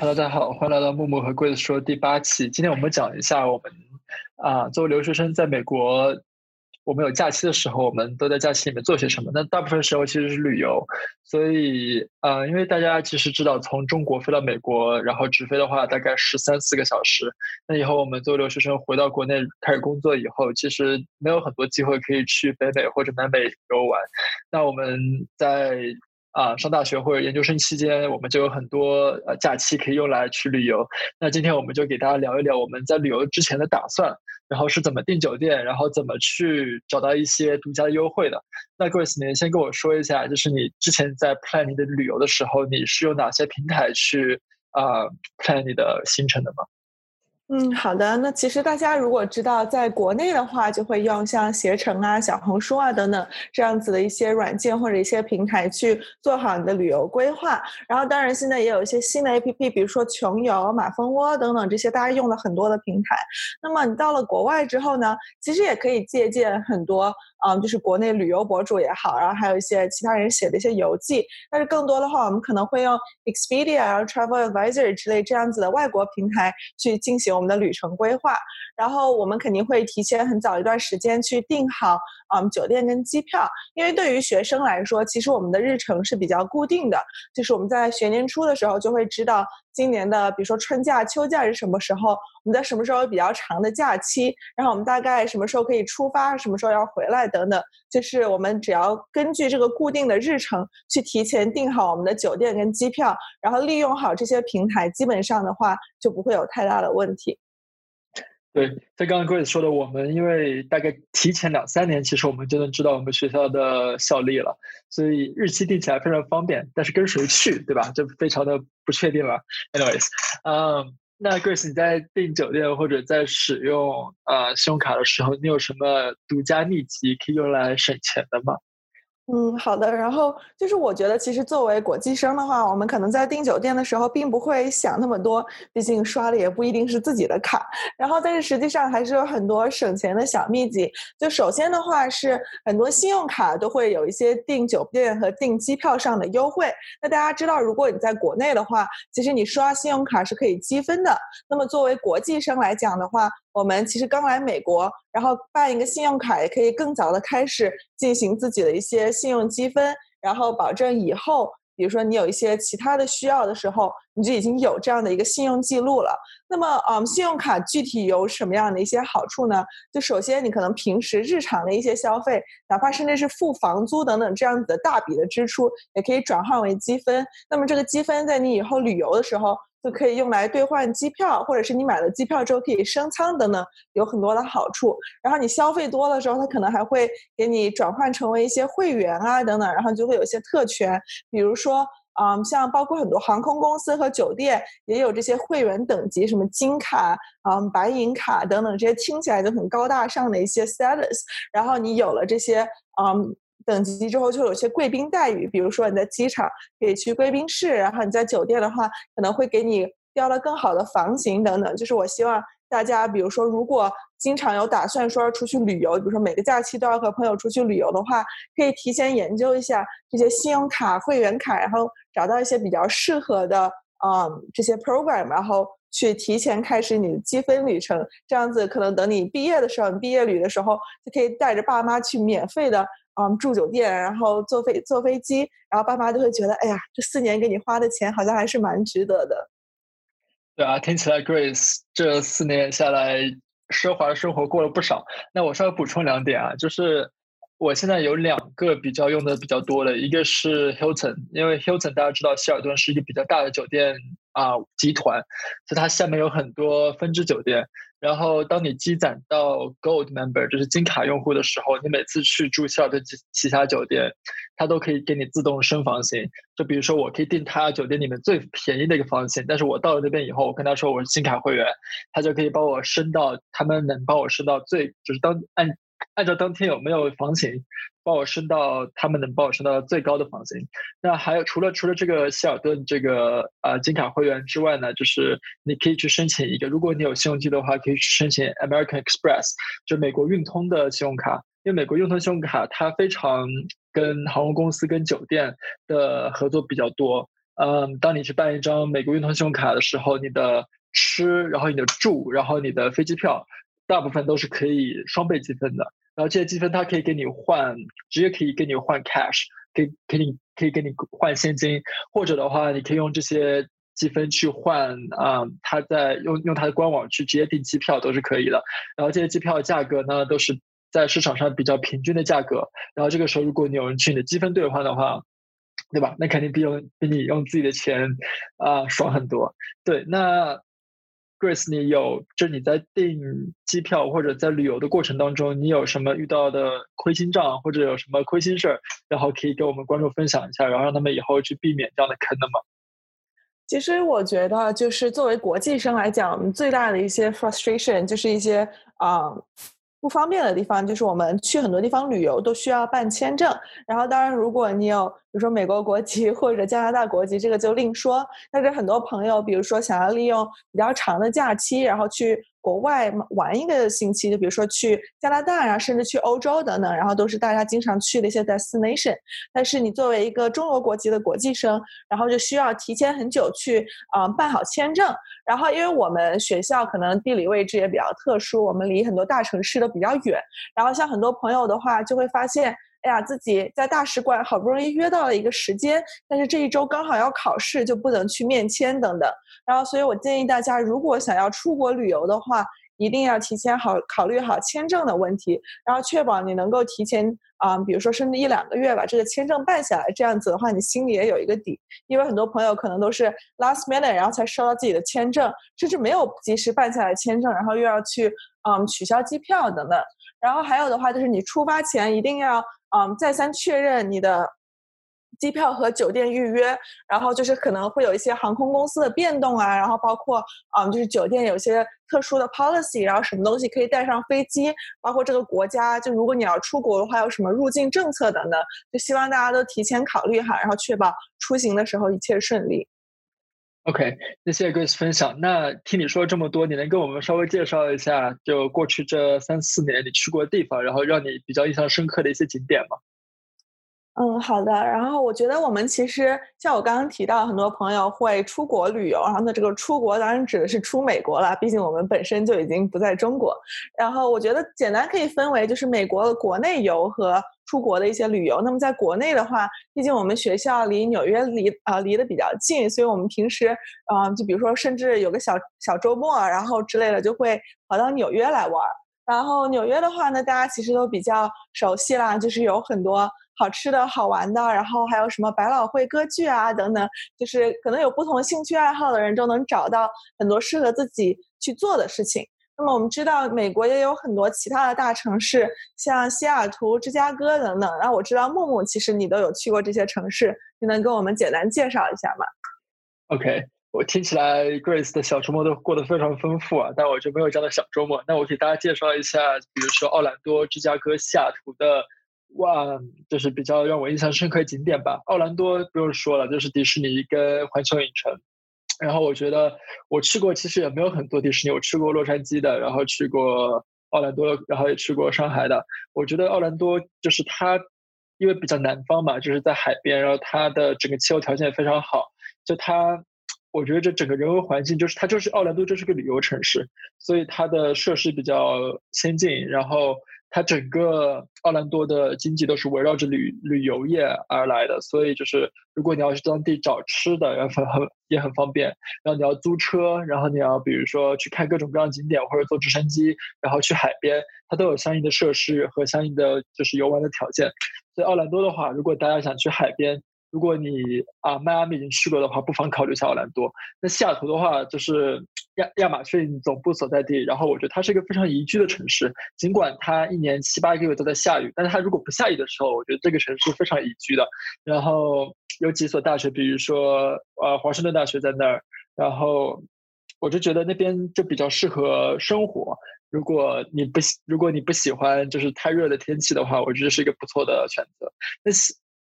Hello，大家好，欢迎来到木木和贵子说第八期。今天我们讲一下我们啊，作为留学生在美国，我们有假期的时候，我们都在假期里面做些什么？那大部分时候其实是旅游。所以啊，因为大家其实知道，从中国飞到美国，然后直飞的话大概十三四个小时。那以后我们作为留学生回到国内开始工作以后，其实没有很多机会可以去北美或者南美游玩。那我们在啊，上大学或者研究生期间，我们就有很多呃假期可以用来去旅游。那今天我们就给大家聊一聊我们在旅游之前的打算，然后是怎么订酒店，然后怎么去找到一些独家优惠的。那 Grace，你先跟我说一下，就是你之前在 plan 你的旅游的时候，你是用哪些平台去啊 plan 你的行程的吗？嗯，好的。那其实大家如果知道，在国内的话，就会用像携程啊、小红书啊等等这样子的一些软件或者一些平台去做好你的旅游规划。然后，当然现在也有一些新的 APP，比如说穷游、马蜂窝等等这些大家用了很多的平台。那么你到了国外之后呢，其实也可以借鉴很多。嗯，就是国内旅游博主也好，然后还有一些其他人写的一些游记，但是更多的话，我们可能会用 Expedia、然后 Travel Advisor 之类这样子的外国平台去进行我们的旅程规划。然后我们肯定会提前很早一段时间去订好嗯酒店跟机票，因为对于学生来说，其实我们的日程是比较固定的，就是我们在学年初的时候就会知道。今年的，比如说春假、秋假是什么时候？我们在什么时候比较长的假期？然后我们大概什么时候可以出发？什么时候要回来？等等，就是我们只要根据这个固定的日程去提前订好我们的酒店跟机票，然后利用好这些平台，基本上的话就不会有太大的问题。对，在刚刚 Grace 说的，我们因为大概提前两三年，其实我们就能知道我们学校的校历了，所以日期定起来非常方便。但是跟谁去，对吧？就非常的不确定了。Anyways，嗯，那 Grace 你在订酒店或者在使用呃信用卡的时候，你有什么独家秘籍可以用来省钱的吗？嗯，好的。然后就是，我觉得其实作为国际生的话，我们可能在订酒店的时候，并不会想那么多，毕竟刷的也不一定是自己的卡。然后，但是实际上还是有很多省钱的小秘籍。就首先的话是，很多信用卡都会有一些订酒店和订机票上的优惠。那大家知道，如果你在国内的话，其实你刷信用卡是可以积分的。那么作为国际生来讲的话，我们其实刚来美国，然后办一个信用卡，也可以更早的开始进行自己的一些信用积分，然后保证以后，比如说你有一些其他的需要的时候，你就已经有这样的一个信用记录了。那么，嗯，信用卡具体有什么样的一些好处呢？就首先，你可能平时日常的一些消费，哪怕甚至是付房租等等这样子的大笔的支出，也可以转换为积分。那么这个积分在你以后旅游的时候。就可以用来兑换机票，或者是你买了机票之后可以升舱等等，有很多的好处。然后你消费多的时候，它可能还会给你转换成为一些会员啊等等，然后就会有一些特权，比如说，嗯，像包括很多航空公司和酒店也有这些会员等级，什么金卡、嗯白银卡等等，这些听起来就很高大上的一些 status。然后你有了这些，嗯。等级之后就有些贵宾待遇，比如说你在机场可以去贵宾室，然后你在酒店的话可能会给你调了更好的房型等等。就是我希望大家，比如说如果经常有打算说要出去旅游，比如说每个假期都要和朋友出去旅游的话，可以提前研究一下这些信用卡、会员卡，然后找到一些比较适合的嗯这些 program，然后去提前开始你的积分旅程。这样子可能等你毕业的时候，你毕业旅的时候就可以带着爸妈去免费的。嗯，住酒店，然后坐飞坐飞机，然后爸妈就会觉得，哎呀，这四年给你花的钱好像还是蛮值得的。对啊，听起来 Grace 这四年下来奢华的生活过了不少。那我稍微补充两点啊，就是我现在有两个比较用的比较多的，一个是 Hilton，因为 Hilton 大家知道希尔顿是一个比较大的酒店啊集团，所以它下面有很多分支酒店。然后，当你积攒到 Gold Member，就是金卡用户的时候，你每次去住希尔顿旗下酒店，它都可以给你自动升房型。就比如说，我可以订他酒店里面最便宜的一个房型，但是我到了那边以后，我跟他说我是金卡会员，他就可以帮我升到他们能帮我升到最，就是当按按照当天有没有房型。帮我升到他们能帮我升到最高的房型。那还有除了除了这个希尔顿这个呃金卡会员之外呢，就是你可以去申请一个，如果你有信用记的话，可以去申请 American Express，就美国运通的信用卡。因为美国运通信用卡它非常跟航空公司跟酒店的合作比较多。嗯，当你去办一张美国运通信用卡的时候，你的吃，然后你的住，然后你的飞机票，大部分都是可以双倍积分的。然后这些积分它可以给你换，直接可以给你换 cash，可以给你可以给你换现金，或者的话，你可以用这些积分去换啊，他在用用他的官网去直接订机票都是可以的。然后这些机票的价格呢，都是在市场上比较平均的价格。然后这个时候，如果你有人去你的积分兑换的话，对吧？那肯定比用比你用自己的钱啊爽很多。对，那 Grace，你有就你在订机票或者在旅游的过程当中，你有什么遇到的亏心账或者有什么亏心事儿，然后可以跟我们观众分享一下，然后让他们以后去避免这样的坑的吗？其实我觉得，就是作为国际生来讲，最大的一些 frustration 就是一些啊。不方便的地方就是我们去很多地方旅游都需要办签证，然后当然如果你有比如说美国国籍或者加拿大国籍，这个就另说。但是很多朋友，比如说想要利用比较长的假期，然后去。国外玩一个星期，就比如说去加拿大啊，甚至去欧洲等等，然后都是大家经常去的一些 destination。但是你作为一个中国国籍的国际生，然后就需要提前很久去啊办好签证。然后因为我们学校可能地理位置也比较特殊，我们离很多大城市都比较远。然后像很多朋友的话，就会发现。哎呀，自己在大使馆好不容易约到了一个时间，但是这一周刚好要考试，就不能去面签等等。然后，所以我建议大家，如果想要出国旅游的话，一定要提前好考虑好签证的问题，然后确保你能够提前啊，比如说甚至一两个月把这个签证办下来。这样子的话，你心里也有一个底。因为很多朋友可能都是 last minute，然后才收到自己的签证，甚至没有及时办下来签证，然后又要去嗯取消机票等等。然后还有的话就是你出发前一定要。嗯，再三确认你的机票和酒店预约，然后就是可能会有一些航空公司的变动啊，然后包括嗯，就是酒店有些特殊的 policy，然后什么东西可以带上飞机，包括这个国家，就如果你要出国的话，有什么入境政策等等，就希望大家都提前考虑哈，然后确保出行的时候一切顺利。OK，那谢谢 Grace 分享。那听你说这么多，你能跟我们稍微介绍一下，就过去这三四年你去过的地方，然后让你比较印象深刻的一些景点吗？嗯，好的。然后我觉得我们其实像我刚刚提到，很多朋友会出国旅游，然后那这个出国当然指的是出美国了，毕竟我们本身就已经不在中国。然后我觉得简单可以分为就是美国的国内游和。出国的一些旅游，那么在国内的话，毕竟我们学校离纽约离啊离得比较近，所以我们平时啊，就比如说甚至有个小小周末，然后之类的就会跑到纽约来玩。然后纽约的话呢，大家其实都比较熟悉啦，就是有很多好吃的好玩的，然后还有什么百老汇歌剧啊等等，就是可能有不同兴趣爱好的人都能找到很多适合自己去做的事情。那么我们知道，美国也有很多其他的大城市，像西雅图、芝加哥等等。然后我知道木木，其实你都有去过这些城市，你能跟我们简单介绍一下吗？OK，我听起来 Grace 的小周末都过得非常丰富啊，但我就没有这样的小周末。那我给大家介绍一下，比如说奥兰多、芝加哥、西雅图的，哇，就是比较让我印象深刻的景点吧。奥兰多不用说了，就是迪士尼跟环球影城。然后我觉得我去过，其实也没有很多迪士尼。我去过洛杉矶的，然后去过奥兰多，然后也去过上海的。我觉得奥兰多就是它，因为比较南方嘛，就是在海边，然后它的整个气候条件也非常好。就它，我觉得这整个人文环境，就是它就是奥兰多就是个旅游城市，所以它的设施比较先进，然后。它整个奥兰多的经济都是围绕着旅旅游业而来的，所以就是如果你要去当地找吃的，然后很也很方便。然后你要租车，然后你要比如说去看各种各样景点，或者坐直升机，然后去海边，它都有相应的设施和相应的就是游玩的条件。所以奥兰多的话，如果大家想去海边，如果你啊迈阿密已经去过的话，不妨考虑一下奥兰多。那西雅图的话，就是亚亚马逊总部所在地，然后我觉得它是一个非常宜居的城市。尽管它一年七八个月都在下雨，但是它如果不下雨的时候，我觉得这个城市非常宜居的。然后有几所大学，比如说呃华盛顿大学在那儿，然后我就觉得那边就比较适合生活。如果你不喜如果你不喜欢就是太热的天气的话，我觉得是一个不错的选择。那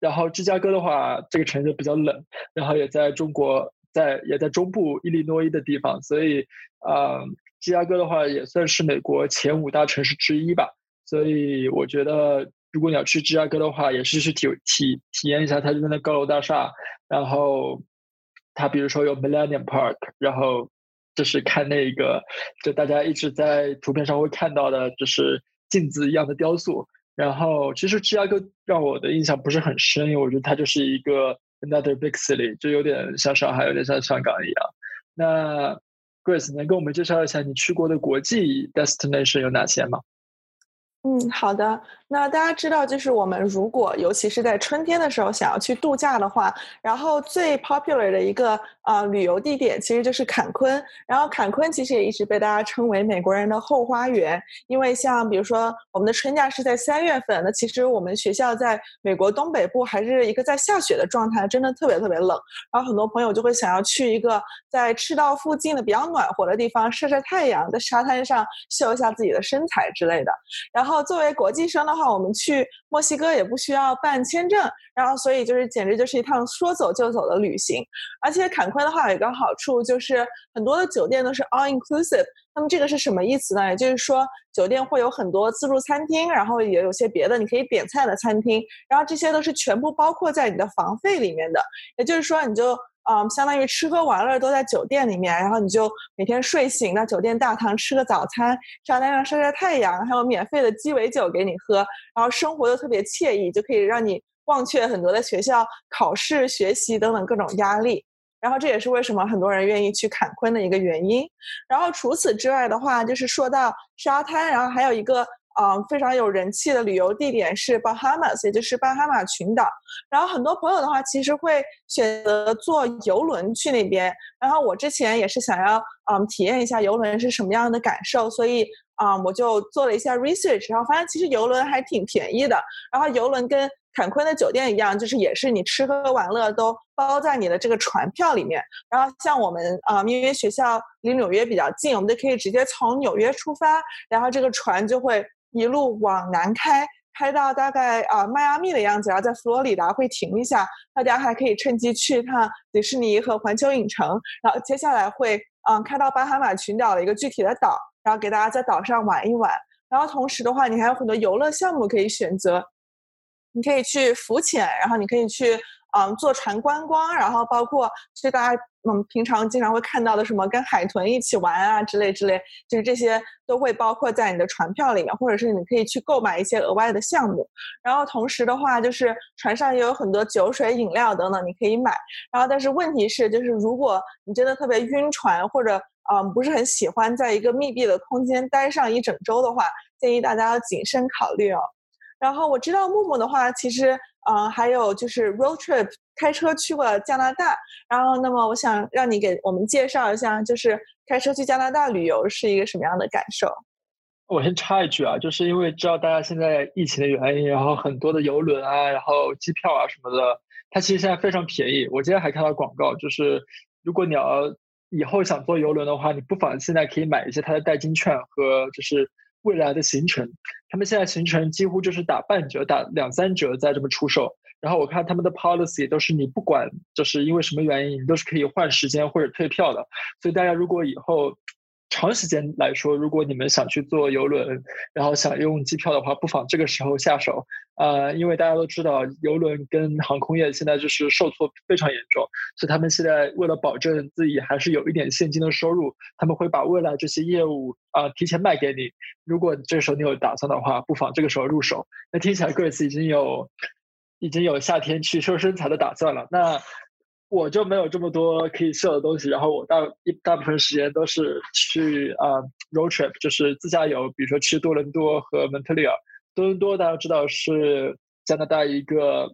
然后芝加哥的话，这个城市比较冷，然后也在中国，在也在中部伊利诺伊的地方，所以，呃，芝加哥的话也算是美国前五大城市之一吧。所以我觉得，如果你要去芝加哥的话，也是去体体体验一下它这边的高楼大厦，然后它比如说有 Millennium Park，然后就是看那个，就大家一直在图片上会看到的，就是镜子一样的雕塑。然后其实芝加哥让我的印象不是很深，因为我觉得它就是一个 another big city，就有点像上海，有点像香港一样。那 Grace 能跟我们介绍一下你去过的国际 destination 有哪些吗？嗯，好的。那大家知道，就是我们如果尤其是在春天的时候想要去度假的话，然后最 popular 的一个呃旅游地点其实就是坎昆。然后坎昆其实也一直被大家称为美国人的后花园，因为像比如说我们的春假是在三月份，那其实我们学校在美国东北部还是一个在下雪的状态，真的特别特别冷。然后很多朋友就会想要去一个在赤道附近的比较暖和的地方晒晒太阳，在沙滩上秀一下自己的身材之类的。然后。作为国际生的话，我们去墨西哥也不需要办签证，然后所以就是简直就是一趟说走就走的旅行。而且坎昆的话有一个好处就是很多的酒店都是 all inclusive。那么这个是什么意思呢？也就是说酒店会有很多自助餐厅，然后也有些别的你可以点菜的餐厅，然后这些都是全部包括在你的房费里面的。也就是说你就。嗯，相当于吃喝玩乐都在酒店里面，然后你就每天睡醒到酒店大堂吃个早餐，沙滩上晒晒太阳，还有免费的鸡尾酒给你喝，然后生活又特别惬意，就可以让你忘却很多的学校考试、学习等等各种压力。然后这也是为什么很多人愿意去坎昆的一个原因。然后除此之外的话，就是说到沙滩，然后还有一个。啊，非常有人气的旅游地点是巴哈马，也就是巴哈马群岛。然后很多朋友的话，其实会选择坐游轮去那边。然后我之前也是想要嗯体验一下游轮是什么样的感受，所以啊我就做了一下 research，然后发现其实游轮还挺便宜的。然后游轮跟坎昆的酒店一样，就是也是你吃喝玩乐都包在你的这个船票里面。然后像我们啊，因为学校离纽约比较近，我们就可以直接从纽约出发，然后这个船就会。一路往南开，开到大概啊迈阿密的样子，然后在佛罗里达会停一下，大家还可以趁机去一趟迪士尼和环球影城。然后接下来会嗯开到巴哈马群岛的一个具体的岛，然后给大家在岛上玩一玩。然后同时的话，你还有很多游乐项目可以选择，你可以去浮潜，然后你可以去。嗯，坐船观光，然后包括去大家嗯平常经常会看到的什么跟海豚一起玩啊之类之类，就是这些都会包括在你的船票里面，或者是你可以去购买一些额外的项目。然后同时的话，就是船上也有很多酒水、饮料等等，你可以买。然后但是问题是，就是如果你真的特别晕船，或者嗯不是很喜欢在一个密闭的空间待上一整周的话，建议大家要谨慎考虑哦。然后我知道木木的话，其实。嗯，还有就是 road trip 开车去过加拿大，然后那么我想让你给我们介绍一下，就是开车去加拿大旅游是一个什么样的感受？我先插一句啊，就是因为知道大家现在疫情的原因，然后很多的游轮啊，然后机票啊什么的，它其实现在非常便宜。我今天还看到广告，就是如果你要以后想坐游轮的话，你不妨现在可以买一些它的代金券和就是未来的行程。他们现在行程几乎就是打半折，打两三折在这么出售。然后我看他们的 policy 都是你不管就是因为什么原因，你都是可以换时间或者退票的。所以大家如果以后。长时间来说，如果你们想去坐游轮，然后想用机票的话，不妨这个时候下手。呃，因为大家都知道，游轮跟航空业现在就是受挫非常严重，所以他们现在为了保证自己还是有一点现金的收入，他们会把未来这些业务啊提前卖给你。如果这时候你有打算的话，不妨这个时候入手。那听起来 Grace 已经有已经有夏天去瘦身材的打算了。那我就没有这么多可以秀的东西，然后我大一大部分时间都是去啊 road trip，就是自驾游，比如说去多伦多和蒙特利尔。多伦多大家知道是加拿大一个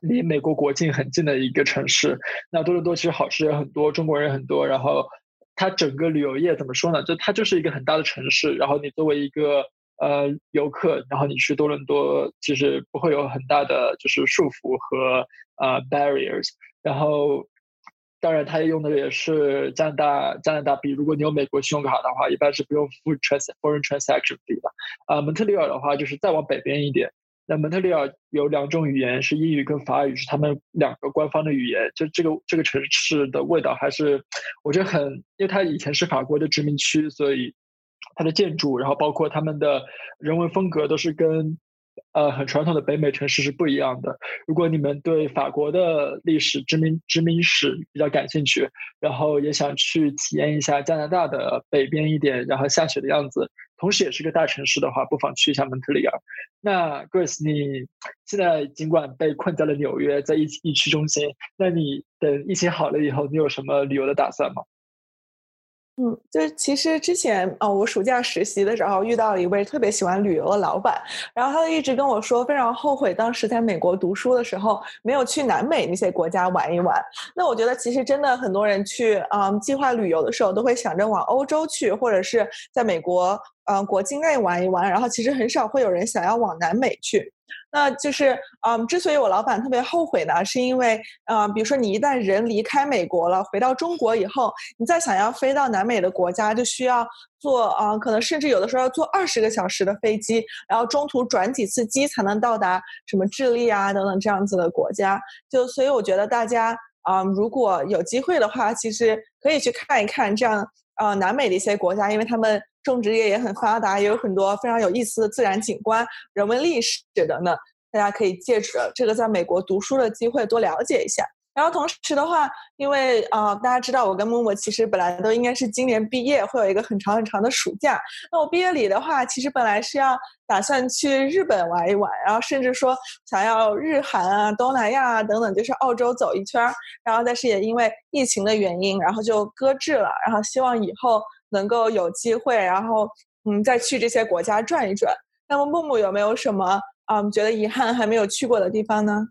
离美国国境很近的一个城市，那多伦多其实好吃也很多，中国人很多，然后它整个旅游业怎么说呢？就它就是一个很大的城市，然后你作为一个呃游客，然后你去多伦多其实不会有很大的就是束缚和呃 barriers。然后，当然，他用的也是加拿大加拿大币。如果你有美国信用卡的话，一般是不用付 trans foreign transaction fee 的。啊，蒙特利尔的话，就是再往北边一点。那蒙特利尔有两种语言，是英语跟法语，是他们两个官方的语言。就这个这个城市的味道，还是我觉得很，因为它以前是法国的殖民区，所以它的建筑，然后包括他们的人文风格，都是跟呃很传统的北美城市是不一样的。如果你们对法国的历史殖民殖民史比较感兴趣，然后也想去体验一下加拿大的北边一点，然后下雪的样子，同时也是个大城市的话，不妨去一下蒙特利尔。那 Grace，你现在尽管被困在了纽约，在疫疫区中心，那你等疫情好了以后，你有什么旅游的打算吗？嗯，就是其实之前哦，我暑假实习的时候遇到了一位特别喜欢旅游的老板，然后他就一直跟我说，非常后悔当时在美国读书的时候没有去南美那些国家玩一玩。那我觉得其实真的很多人去嗯计划旅游的时候，都会想着往欧洲去，或者是在美国呃国境内玩一玩，然后其实很少会有人想要往南美去。那就是，嗯，之所以我老板特别后悔呢，是因为，嗯，比如说你一旦人离开美国了，回到中国以后，你再想要飞到南美的国家，就需要坐，啊，可能甚至有的时候要坐二十个小时的飞机，然后中途转几次机才能到达什么智利啊等等这样子的国家。就所以我觉得大家，啊，如果有机会的话，其实可以去看一看这样，呃，南美的一些国家，因为他们。种植业也很发达，也有很多非常有意思的自然景观、人文历史的呢。大家可以借着这个在美国读书的机会多了解一下。然后同时的话，因为啊，大家知道我跟默默其实本来都应该是今年毕业，会有一个很长很长的暑假。那我毕业礼的话，其实本来是要打算去日本玩一玩，然后甚至说想要日韩啊、东南亚啊等等，就是澳洲走一圈。然后但是也因为疫情的原因，然后就搁置了。然后希望以后。能够有机会，然后嗯，再去这些国家转一转。那么木木有没有什么嗯觉得遗憾还没有去过的地方呢？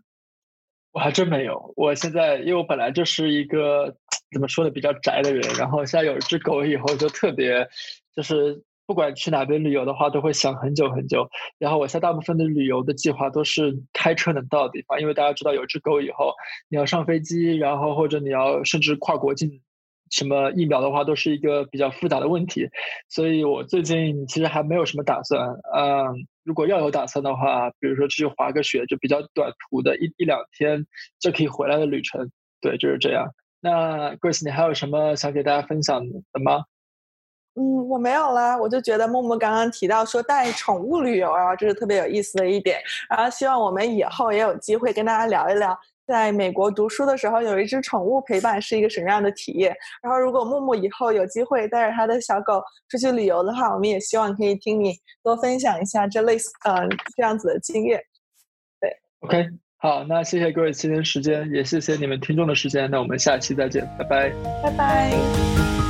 我还真没有。我现在因为我本来就是一个怎么说呢比较宅的人，然后现在有一只狗以后就特别，就是不管去哪边旅游的话都会想很久很久。然后我现在大部分的旅游的计划都是开车能到的地方，因为大家知道有只狗以后，你要上飞机，然后或者你要甚至跨国境。什么疫苗的话，都是一个比较复杂的问题，所以我最近其实还没有什么打算。嗯，如果要有打算的话，比如说去滑个雪，就比较短途的一一两天就可以回来的旅程，对，就是这样。那 Grace，你还有什么想给大家分享的吗？嗯，我没有啦，我就觉得默默刚刚提到说带宠物旅游啊，这是特别有意思的一点，然后希望我们以后也有机会跟大家聊一聊。在美国读书的时候，有一只宠物陪伴是一个什么样的体验？然后，如果木木以后有机会带着他的小狗出去旅游的话，我们也希望可以听你多分享一下这类似呃这样子的经验。对，OK，好，那谢谢各位今天时间，也谢谢你们听众的时间，那我们下期再见，拜拜，拜拜。